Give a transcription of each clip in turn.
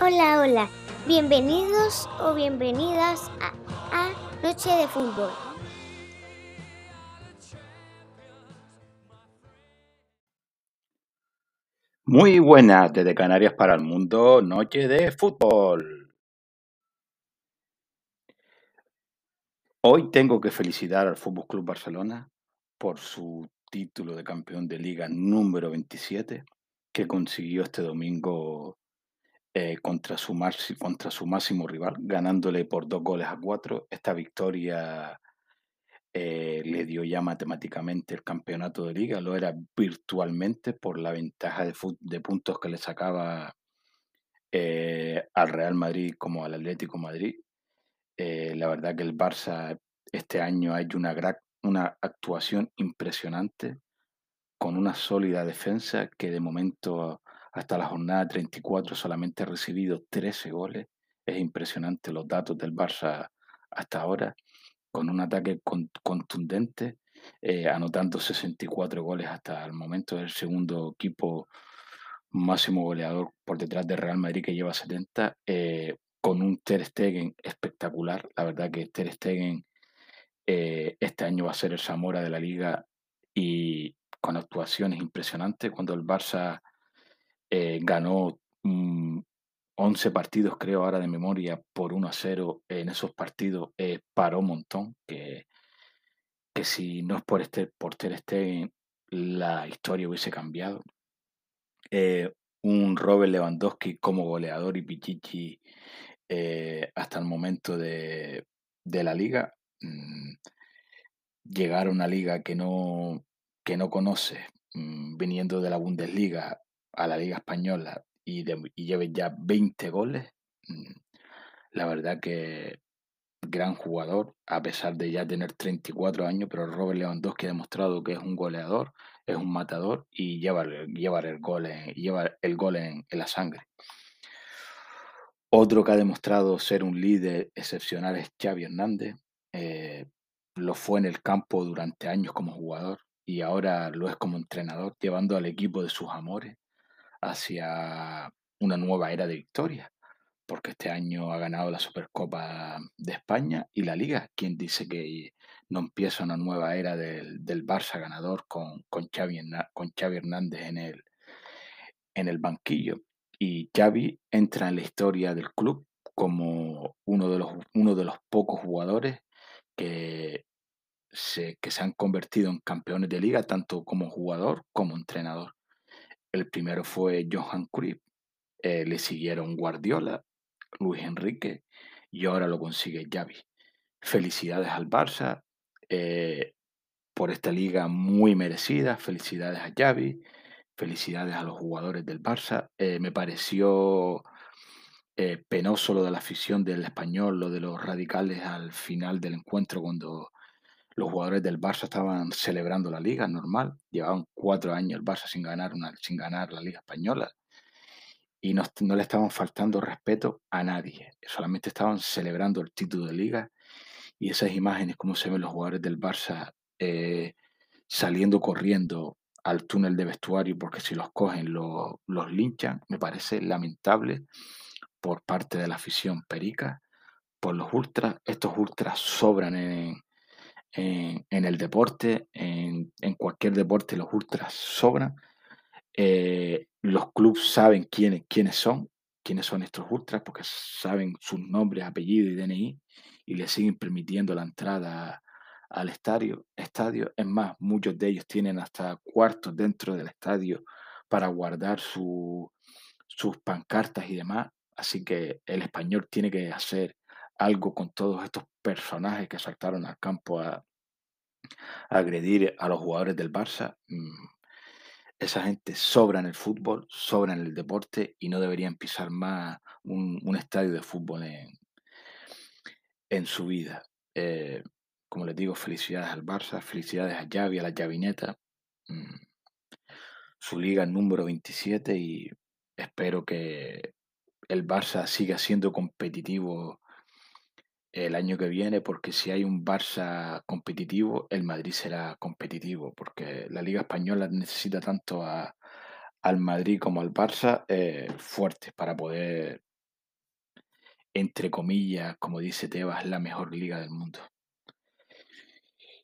Hola, hola. Bienvenidos o bienvenidas a, Noche de Fútbol. Muy buenas desde Canarias para el mundo, noche de fútbol. Hoy tengo que felicitar al Fútbol Club Barcelona por su título de campeón de liga número 27 que consiguió este domingo eh, contra, su máximo rival, ganándole por dos goles a cuatro. Esta victoria eh, le dio ya matemáticamente el campeonato de liga, lo era virtualmente por la ventaja de, puntos que le sacaba eh, al Real Madrid como al Atlético Madrid. La verdad que el Barça este año ha hecho una actuación impresionante con una sólida defensa que de momento hasta la jornada 34 solamente ha recibido 13 goles. Es impresionante los datos del Barça hasta ahora, con un ataque con- contundente, eh, anotando 64 goles hasta el momento del segundo equipo máximo goleador por detrás del Real Madrid que lleva 70, eh, con un Ter Stegen espectacular. La verdad que Ter Stegen eh, este año va a ser el Zamora de la liga y con actuaciones impresionantes. Cuando el Barça eh, ganó mm, 11 partidos, creo ahora de memoria, por 1 a 0 en esos partidos, eh, paró un montón. Que, que si no es por, este, por Ter Stegen, la historia hubiese cambiado. Eh, un Robert Lewandowski como goleador y Pichichi eh, hasta el momento de, de la liga. mm, llegar a una liga que no, que no conoce, mm, viniendo de la Bundesliga a la Liga Española y, de- y lleve ya 20 goles, mm, la verdad que gran jugador, a pesar de ya tener 34 años, pero Robert Lewandowski ha demostrado que es un goleador, es un matador y lleva, lleva el gol, en, lleva el gol en la sangre. Otro que ha demostrado ser un líder excepcional es Xavi Hernández. Eh, lo fue en el campo durante años como jugador y ahora lo es como entrenador, llevando al equipo de sus amores hacia una nueva era de victoria, porque este año ha ganado la Supercopa de España y la Liga. Quien dice que no empieza una nueva era del, del Barça ganador con, con, Xavi, con Xavi Hernández en el, en el banquillo? Y Xavi entra en la historia del club como uno de los, uno de los pocos jugadores que se, que se han convertido en campeones de liga, tanto como jugador como entrenador. El primero fue Johan Cruyff, eh, le siguieron Guardiola, Luis Enrique y ahora lo consigue Xavi. Felicidades al Barça eh, por esta liga muy merecida, felicidades a Xavi, felicidades a los jugadores del Barça. Eh, me pareció penoso lo de la afición del español, lo de los radicales al final del encuentro cuando los jugadores del Barça estaban celebrando la liga normal. Llevaban cuatro años el Barça sin ganar, una, sin ganar la liga española y no, no le estaban faltando respeto a nadie. Solamente estaban celebrando el título de liga y esas imágenes, como se ven los jugadores del Barça eh, saliendo corriendo al túnel de vestuario porque si los cogen lo- los linchan, me parece lamentable por parte de la afición perica, por los ultras. Estos ultras sobran en, en, en el deporte, en, en cualquier deporte los ultras sobran. Eh, los clubes saben quiénes, quiénes son, quiénes son estos ultras, porque saben sus nombres, apellidos y DNI, y les siguen permitiendo la entrada al estadio. estadio. Es más, muchos de ellos tienen hasta cuartos dentro del estadio para guardar su- sus pancartas y demás. Así que el español tiene que hacer algo con todos estos personajes que saltaron al campo a, agredir a los jugadores del Barça. Mm, Esa gente sobra en el fútbol, sobra en el deporte y no deberían pisar más un, estadio de fútbol en, en su vida. Eh, como les digo, felicidades al Barça, felicidades a Xavi, a la Xavineta. Mm, su liga número 27 y espero que el Barça siga siendo competitivo el año que viene, porque si hay un Barça competitivo, el Madrid será competitivo, porque la Liga Española necesita tanto a, al Madrid como al Barça eh, fuertes para poder, entre comillas, como dice Tebas, la mejor liga del mundo.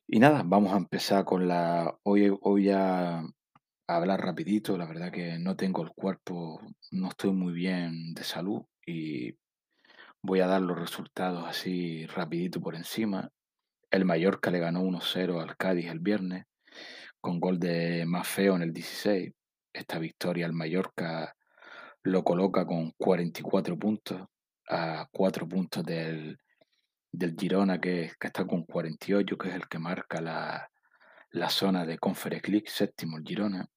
Y nada, vamos a empezar con la... Hoy, hoy a, hablar rapidito, la verdad que no tengo el cuerpo, no estoy muy bien de salud y voy a dar los resultados así rapidito por encima. El Mallorca le ganó 1-0 al Cádiz el viernes con gol de Mafeo en el 16. Esta victoria al Mallorca lo coloca con 44 puntos a 4 puntos del, del Girona que, que, está con 48, que es el que marca la, la zona de Conference séptimo el Girona.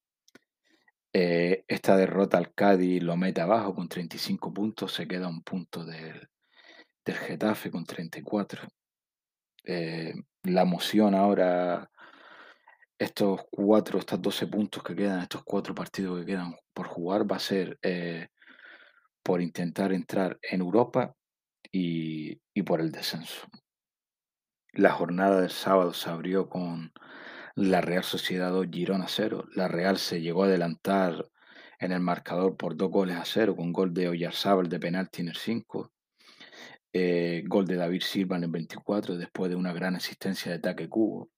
Eh, esta derrota al Cádiz lo mete abajo con 35 puntos, se queda un punto del, del Getafe con 34. Eh, la emoción ahora, estos cuatro, estos 12 puntos que quedan, estos cuatro partidos que quedan por jugar, va a ser eh, por intentar entrar en Europa y, y por el descenso. La jornada del sábado se abrió con la Real Sociedad 2, Girona 0. La Real se llegó a adelantar en el marcador por dos goles a cero, con gol de Oyarzábal de penalti en el 5. Eh, gol de David Silva en el 24, después de una gran asistencia de ataque cubo.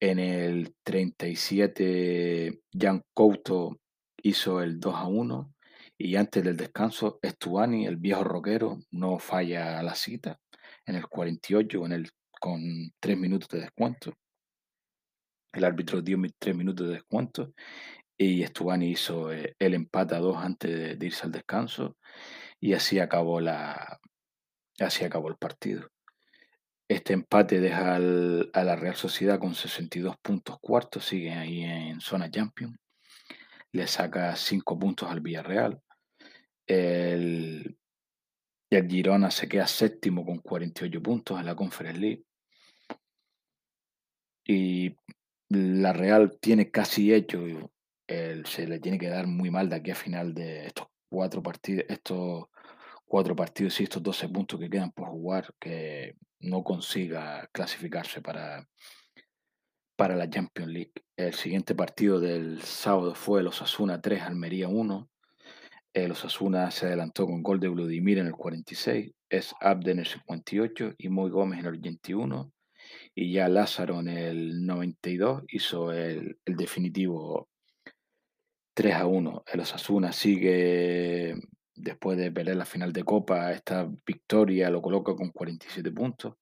En el 37, Jan Couto hizo el 2 a 1. Y antes del descanso, Estuani, el viejo roquero, no falla a la cita. En el 48, en el, con tres minutos de descuento. El árbitro dio tres minutos de descuento y Estubani hizo eh, el empate a dos antes de, irse al descanso y así acabó, la, así acabó el partido. Este empate deja a la Real Sociedad con 62 puntos cuartos, sigue ahí en zona champion. Le saca 5 puntos al Villarreal. El, el Girona se queda séptimo con 48 puntos en la Conference League. Y la Real tiene casi hecho, se le tiene que dar muy mal de aquí a final de estos cuatro partidos, estos cuatro partidos y estos 12 puntos que quedan por jugar, que no consiga clasificarse para, para la Champions League. El siguiente partido del sábado fue los Asuna 3, Almería 1. El Osasuna se adelantó con gol de Vladimir en el 46, es Abde en el 58 y Moy Gómez en el 81 y ya Lázaro en el 92 hizo el, definitivo 3 a 1. El Osasuna sigue, después de perder la final de Copa, esta victoria lo coloca con 47 puntos.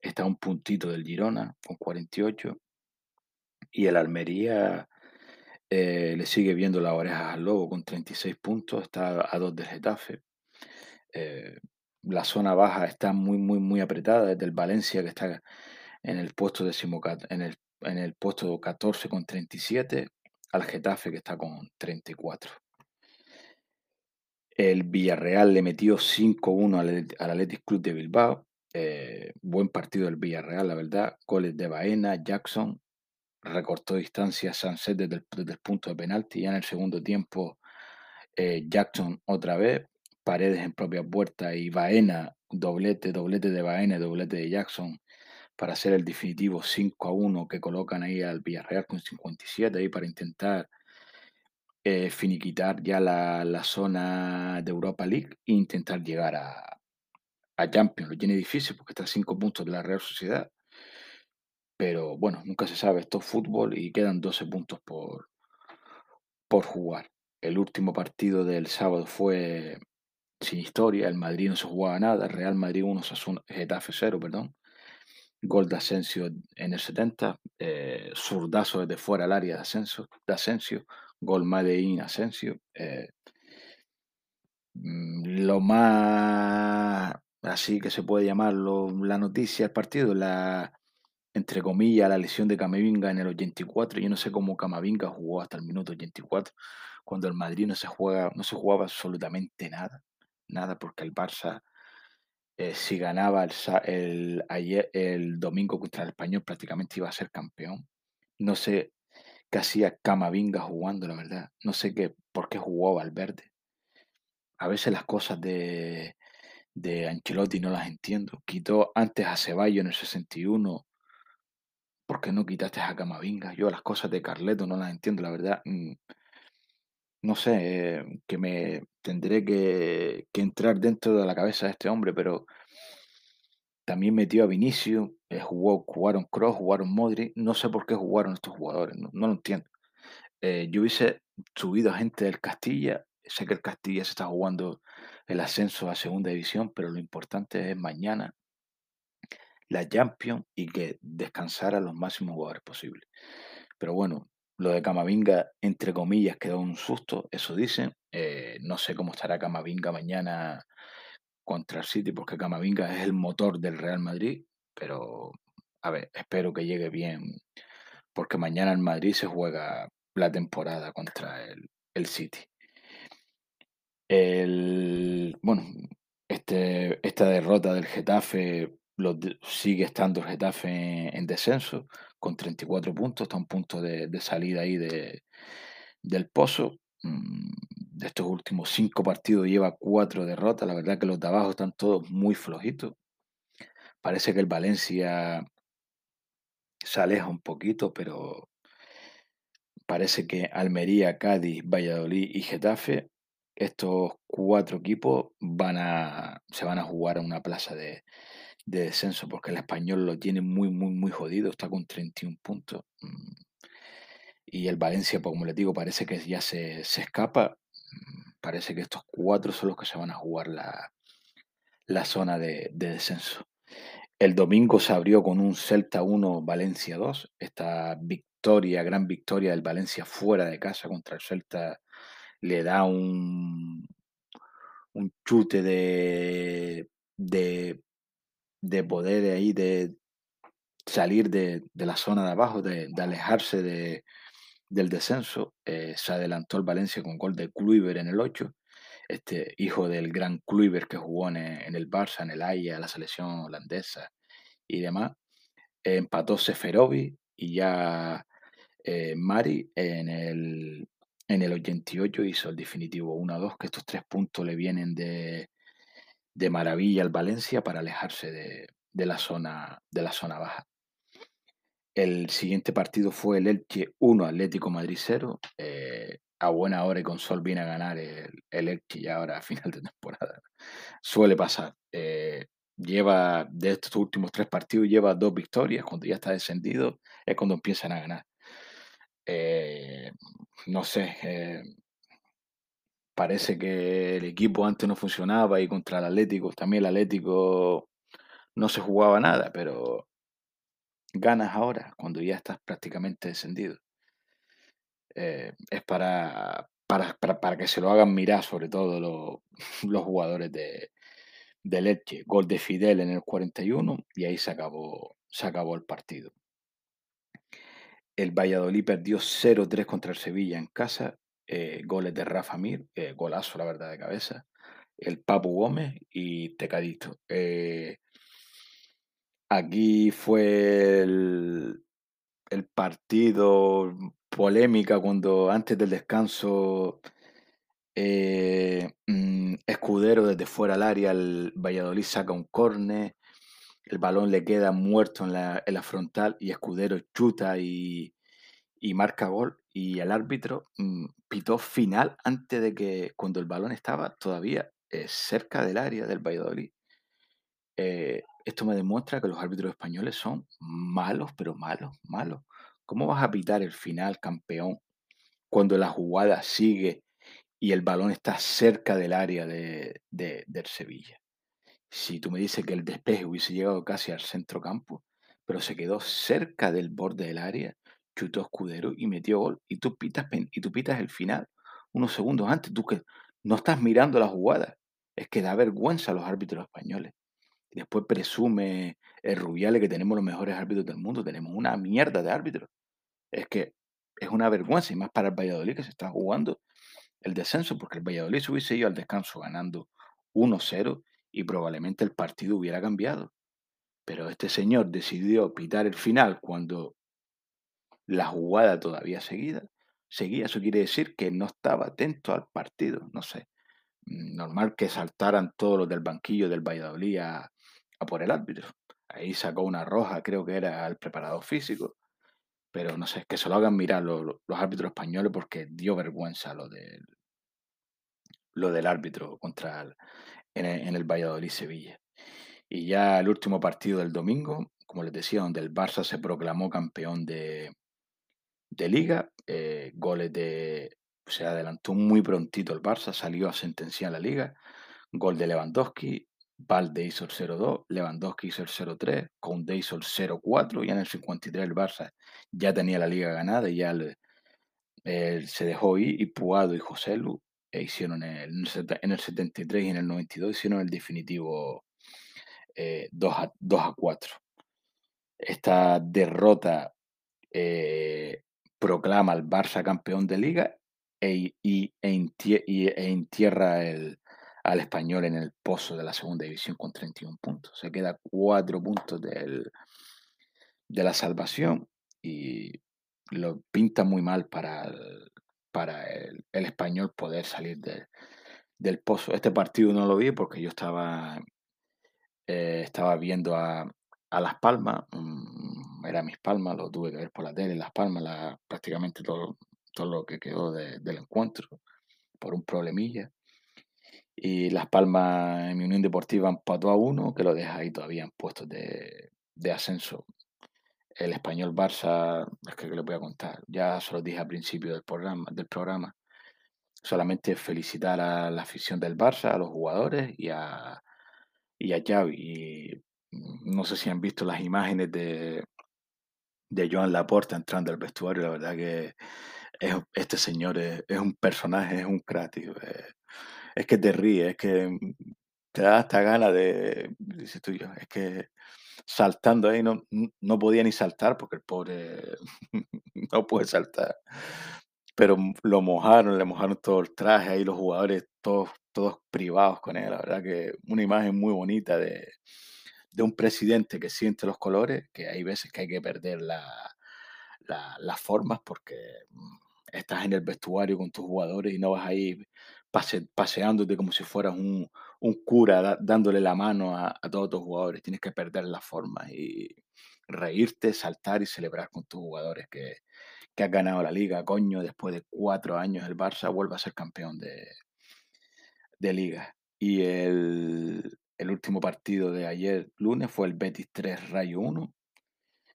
Está un puntito del Girona con 48. Y el Almería eh, le sigue viendo las orejas al lobo con 36 puntos. Está a dos del Getafe. Eh, la zona baja está muy, muy, muy apretada. Desde el Valencia, que está en el puesto, en el, en el puesto 14 con 37, al Getafe que está con 34. El Villarreal le metió 5-1 al, al Athletic Club de Bilbao. Eh, buen partido del Villarreal, la verdad. Goles de Baena, Jackson. Recortó distancia Sanset desde el, desde el punto de penalti. Ya en el segundo tiempo, eh, Jackson otra vez. Paredes en propia puerta y Baena, doblete, doblete de Baena, doblete de Jackson para hacer el definitivo 5 a 1 que colocan ahí al Villarreal con 57 ahí para intentar eh, finiquitar ya la, zona de Europa League e intentar llegar a, a Champions. Lo tiene difícil porque está a 5 puntos de la Real Sociedad. Pero bueno, nunca se sabe, esto es fútbol y quedan 12 puntos por, por jugar. El último partido del sábado fue sin historia, el Madrid no se jugaba nada, Real Madrid 1, Getafe 0, perdón. Gol de Asensio en el 70, eh, zurdazo desde fuera al área de, Asensio, de Asensio gol Medellín Asensio. Eh, mm, lo más así que se puede llamarlo la noticia del partido, la entre comillas, la lesión de Camavinga en el 84. Yo no sé cómo Camavinga jugó hasta el minuto 84, cuando el Madrid no se juega, no se jugaba absolutamente nada, nada, porque el Barça eh, si ganaba el, el domingo contra el Español, prácticamente iba a ser campeón. No sé qué hacía Camavinga jugando, la verdad. No sé qué, por qué jugó Valverde. A veces las cosas de, de Ancelotti no las entiendo. Quitó antes a Ceballos en el 61. ¿Por qué no quitaste a Camavinga? Yo las cosas de Carleto no las entiendo, la verdad. Mm, No sé, eh, que me tendré que, que entrar dentro de la cabeza de este hombre, pero también metió a Vinicius, eh, jugó, jugaron Kroos, jugaron Modric. No sé por qué jugaron estos jugadores, no, no lo entiendo. Eh, yo hubiese subido a gente del Castilla. Sé que el Castilla se está jugando el ascenso a segunda división, pero lo importante es mañana la Champions y que descansara los máximos jugadores posibles. Pero bueno, lo de Camavinga, entre comillas, quedó un susto, eso dicen. Eh, no sé cómo estará Camavinga mañana contra el City, porque Camavinga es el motor del Real Madrid, pero a ver, espero que llegue bien, porque mañana el Madrid se juega la temporada contra el, el City. El, bueno, este, esta derrota del Getafe lo sigue estando el Getafe en, en descenso con 34 puntos, está a un punto de, de salida ahí de, del pozo. Mm, De estos últimos cinco partidos lleva cuatro derrotas. La verdad que los de abajo están todos muy flojitos. Parece que el Valencia se aleja un poquito, pero parece que Almería, Cádiz, Valladolid y Getafe, estos cuatro equipos van a, se van a jugar a una plaza de, de descenso, porque el español lo tiene muy, muy, muy jodido, está con 31 puntos. Y el Valencia, pues como les digo, parece que ya se, se escapa. mm, Parece que estos cuatro son los que se van a jugar la, la zona de, de descenso. El domingo se abrió con un Celta 1, Valencia 2. Esta victoria, gran victoria del Valencia fuera de casa contra el Celta, le da un, un chute de, de, de poder ahí, de salir de, de la zona de abajo, de alejarse de, del descenso. Eh, se adelantó el Valencia con gol de Kluivert en el 8. Este hijo del gran Kluivert que jugó en, en el Barça, en el Ajax, la selección holandesa y demás. Eh, empató Seferovic y ya eh, Mari en el, en el 88 hizo el definitivo 1-2, que estos tres puntos le vienen de, de maravilla al Valencia para alejarse de, de la zona, de la zona baja. El siguiente partido fue el Elche 1, Atlético Madrid 0. Eh, a buena hora y con sol viene a ganar el, el Elche ya ahora a final de temporada. Suele pasar. Eh, lleva de estos últimos tres partidos, lleva dos victorias. Cuando ya está descendido es cuando empiezan a ganar. Eh, no sé, parece que el equipo antes no funcionaba y contra el Atlético, también el Atlético no se jugaba nada, pero ganas ahora, cuando ya estás prácticamente descendido. Eh, es para, para, para, para, que se lo hagan mirar, sobre todo los, los jugadores de, de Leche. Gol de Fidel en el 41 y ahí se acabó, se acabó el partido. El Valladolid perdió 0-3 contra el Sevilla en casa. Eh, goles de Rafa Mir, eh, golazo la verdad de cabeza. El Papu Gómez y Tecadito. Eh, aquí fue el, partido polémica cuando antes del descanso eh, mm, Escudero desde fuera al área, el Valladolid saca un córner, el balón le queda muerto en la, en la frontal y Escudero chuta y, y, marca gol y el árbitro mm, pitó final antes de que cuando el balón estaba todavía eh, cerca del área del Valladolid. Eh, esto me demuestra que los árbitros españoles son malos, pero malos, malos. ¿Cómo vas a pitar el final campeón cuando la jugada sigue y el balón está cerca del área de, de, del Sevilla? Si tú me dices que el despeje hubiese llegado casi al centro campo, pero se quedó cerca del borde del área, chutó escudero y metió gol, y tú pitas, y tú pitas el final unos segundos antes, tú que no estás mirando la jugada. Es que da vergüenza a los árbitros españoles. Después presume el Rubiales que tenemos los mejores árbitros del mundo. Tenemos una mierda de árbitros. Es que es una vergüenza, y más para el Valladolid que se está jugando el descenso, porque el Valladolid se hubiese ido al descanso ganando 1-0 y probablemente el partido hubiera cambiado. Pero este señor decidió pitar el final cuando la jugada todavía seguida, seguía. Eso quiere decir que no estaba atento al partido, no sé. Mm, normal que saltaran todos los del banquillo del Valladolid a, por el árbitro. Ahí sacó una roja, creo que era el preparador físico. Pero no sé, que se lo hagan mirar los, árbitros españoles porque dio vergüenza lo del, lo del árbitro contra el, en, el, en el Valladolid-Sevilla. Y ya el último partido del domingo, como les decía, donde el Barça se proclamó campeón de, de liga, eh, goles de... Se adelantó muy prontito el Barça, salió a sentenciar la liga, gol de Lewandowski, Valde hizo el 0-2, Lewandowski hizo el 0-3, Koundé hizo el 0-4 y en el 53 el Barça ya tenía la liga ganada y ya se dejó ir y Puado y José Lu e hicieron el, en el 73 y en el 92 hicieron el definitivo 2, eh, a, 2 a 4. Esta derrota eh, proclama al Barça campeón de liga e, e, e entierra el, al español en el pozo de la segunda división con 31 puntos. Se queda 4 puntos del, de la salvación y lo pinta muy mal para el, para el, español poder salir del pozo. Este partido no lo vi porque yo estaba, eh, estaba viendo a, a Las Palmas, mm, era Mis Palmas, lo tuve que ver por la tele, Las Palmas, prácticamente todo, todo lo que quedó del encuentro, por un problemilla. Y Las Palmas en mi Unión Deportiva empató a uno, que lo deja ahí todavía en puestos de, ascenso. El español Barça, es que, le voy a contar, ya se lo dije al principio del programa, del programa. Solamente felicitar a la afición del Barça, a los jugadores y a, y a Xavi. No sé si han visto las imágenes de, de Joan Laporta entrando al vestuario. La verdad que este señor es, un personaje, es un Es que te ríes, es que te da hasta ganas de, dices tú yo, es que saltando ahí no, no podía ni saltar porque el pobre no puede saltar. Pero lo mojaron, le mojaron todo el traje, ahí los jugadores todos, todos privados con él. La verdad que una imagen muy bonita de, de un presidente que siente los colores, que hay veces que hay que perder las formas porque mm, estás en el vestuario con tus jugadores y no vas ahí pase, paseándote como si fueras un, cura dándole la mano a, todos tus jugadores. Tienes que perder las formas y reírte, saltar y celebrar con tus jugadores que, que has ganado la liga. Coño, después de cuatro años el Barça vuelve a ser campeón de, de liga. Y el, el último partido de ayer lunes fue el Betis 3 Rayo 1.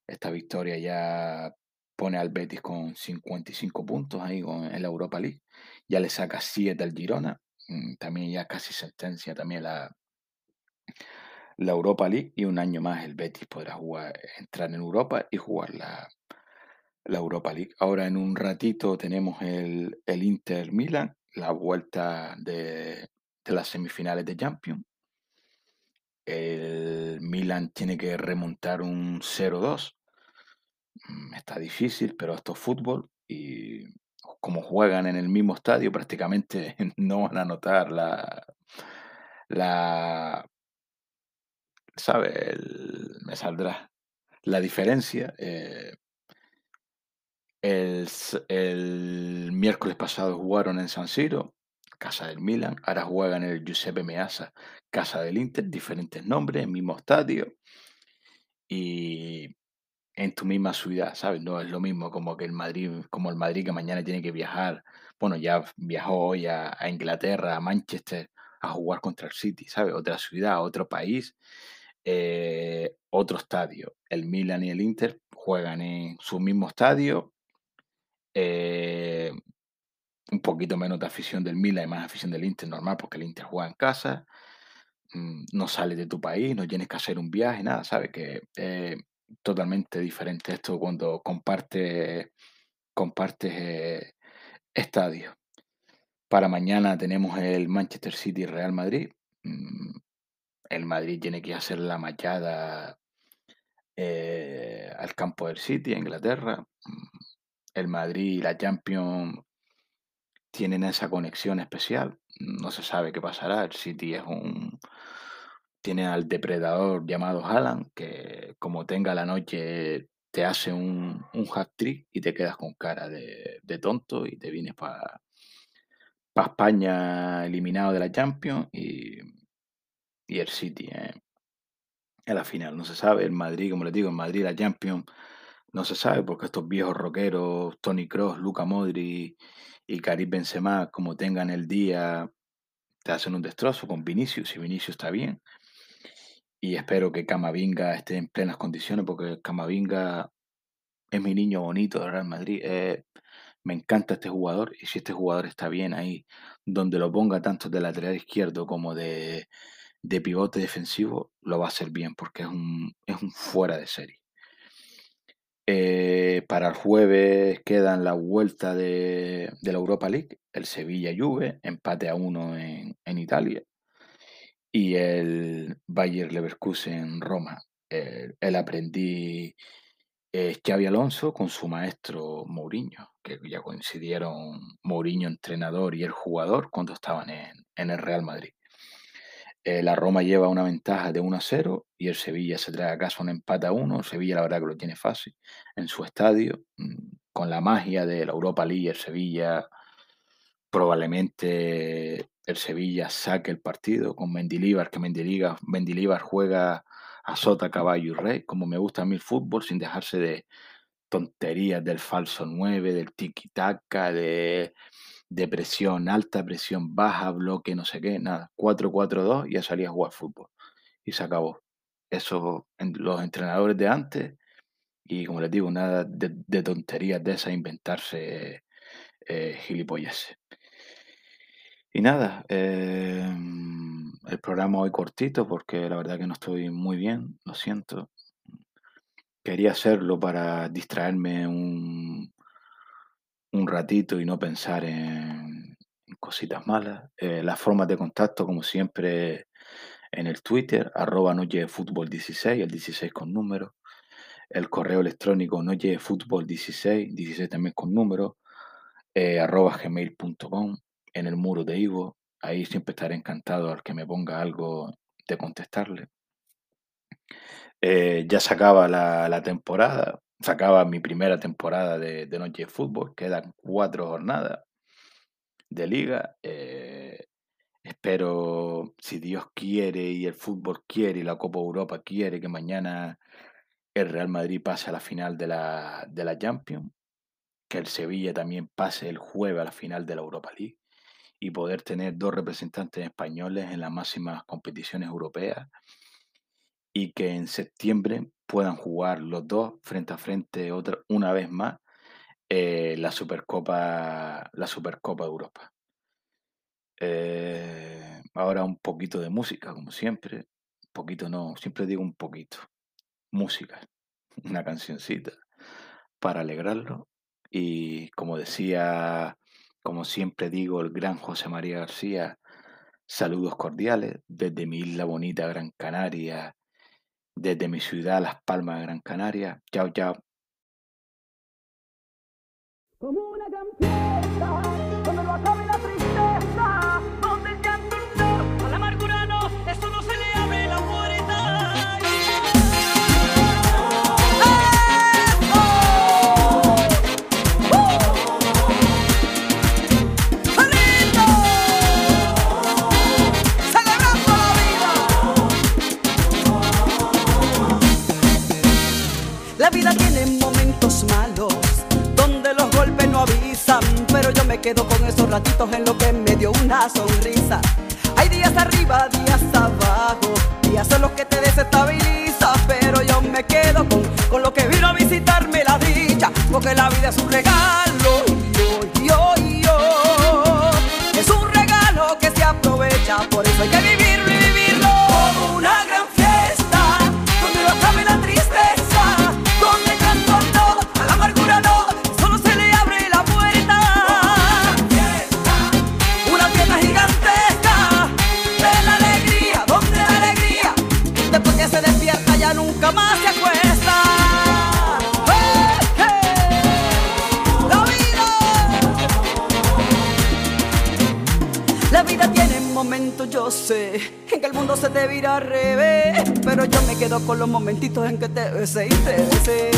Esta victoria ya pone al Betis con 55 puntos ahí en la Europa League. Ya le saca 7 al Girona. Mm, también ya casi sentencia también la, la Europa League. Y un año más el Betis podrá jugar, entrar en Europa y jugar la, la Europa League. Ahora en un ratito tenemos el, el Inter Milan, la vuelta de, de las semifinales de Champions el Milan tiene que remontar un 0-2. Mm, está difícil, pero esto es fútbol y como juegan en el mismo estadio, prácticamente no van a notar la, la ¿sabe? me saldrá la diferencia. Eh, el, el, miércoles pasado jugaron en San Siro casa del Milan, ahora juegan en el Giuseppe Meazza, casa del Inter, diferentes nombres, mismo estadio y en tu misma ciudad, ¿sabes? No es lo mismo como que el Madrid, como el Madrid que mañana tiene que viajar, bueno, ya viajó hoy a, Inglaterra, a Manchester, a jugar contra el City, ¿sabes? Otra ciudad, otro país, eh, otro estadio. El Milan y el Inter juegan en su mismo estadio, eh, un poquito menos de afición del Milan y más afición del Inter, normal, porque el Inter juega en casa, mm, no sales de tu país, no tienes que hacer un viaje, nada, ¿sabes? Que es totalmente diferente esto cuando compartes comparte, eh, estadios. Para mañana tenemos el Manchester City Real Madrid. Mm, el Madrid tiene que hacer la machada eh, al campo del City, Inglaterra. Mm, el Madrid y la Champions tienen esa conexión especial. No se sabe qué pasará. El City es un, tiene al depredador llamado Haaland, que como tenga la noche te hace un, un hat trick y te quedas con cara de, tonto y te vienes para España eliminado de la Champions y, y el City eh, en la final. No se sabe, el Madrid, como les digo, en Madrid la Champions no se sabe porque estos viejos rockeros, Tony Cross, Luca Modri y Karim Benzema, como tengan el día, te hacen un destrozo con Vinicius, y Vinicius está bien. Y espero que Camavinga esté en plenas condiciones porque Camavinga es mi niño bonito de Real Madrid. Eh, me encanta este jugador y si este jugador está bien ahí, donde lo ponga tanto de lateral izquierdo como de, de pivote defensivo, lo va a hacer bien porque es un, es un fuera de serie. Eh, para el jueves quedan la vuelta de, la Europa League, el Sevilla-Juve, empate a uno en, Italia, y el Bayer Leverkusen-Roma. El, el, aprendí eh, Xavi Alonso con su maestro Mourinho, que ya coincidieron Mourinho entrenador y el jugador cuando estaban en el Real Madrid. Eh, la Roma lleva una ventaja de 1 a 0 y el Sevilla se trae a casa un empate a 1. El Sevilla la verdad que lo tiene fácil en su estadio. Mm, con la magia de la Europa League, el Sevilla probablemente el Sevilla saque el partido con Mendilibar, que Mendilibar, juega a sota, caballo y rey, como me gusta a mí el fútbol, sin dejarse de tonterías del falso 9, del tiki-taka, de de presión alta, presión baja, bloque, no sé qué, nada. 4-4-2 y ya salía a jugar fútbol. Y se acabó. Eso, los entrenadores de antes, y como les digo, nada de, tonterías de esas, inventarse eh, gilipollas. Y nada, em, el programa hoy cortito porque la verdad que no estoy muy bien, lo siento. Quería hacerlo para distraerme un, un ratito y no pensar en, cositas malas. Eh, las formas de contacto, como siempre, en el Twitter, arroba fútbol 16 el 16 con número. El correo electrónico fútbol 16 16 también con número, eh, arroba gmail.com, en el muro de Ivo. Ahí siempre estaré encantado al que me ponga algo de contestarle. Eh, ya se acaba la temporada, sacaba mi primera temporada de, Noche de Fútbol, quedan cuatro jornadas de liga. Eh, espero, si Dios quiere y el fútbol quiere y la Copa Europa quiere, que mañana el Real Madrid pase a la final de la, de la Champions, que el Sevilla también pase el jueves a la final de la Europa League y poder tener dos representantes españoles en las máximas competiciones europeas y que en septiembre puedan jugar los dos frente a frente otra, una vez más eh, la Supercopa la Supercopa de Europa. Eh, ahora un poquito de música, como siempre. Un poquito no, siempre digo un poquito. Música, una cancioncita para alegrarlo. Y como decía, como siempre digo, el gran José María García, saludos cordiales desde mi isla bonita Gran Canaria, desde mi ciudad, Las Palmas de Gran Canaria. Chao, chao. Con los momentitos en que te besé te besé.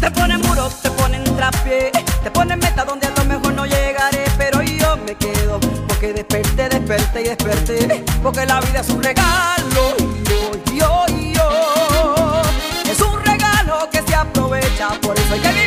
Te ponen muros, te ponen trapié, te ponen meta donde a lo mejor no llegaré, pero yo me quedo porque desperté, desperté y desperté, porque la vida es un regalo. Yo, yo, yo, es un regalo que se aprovecha, por eso hay que vivirlo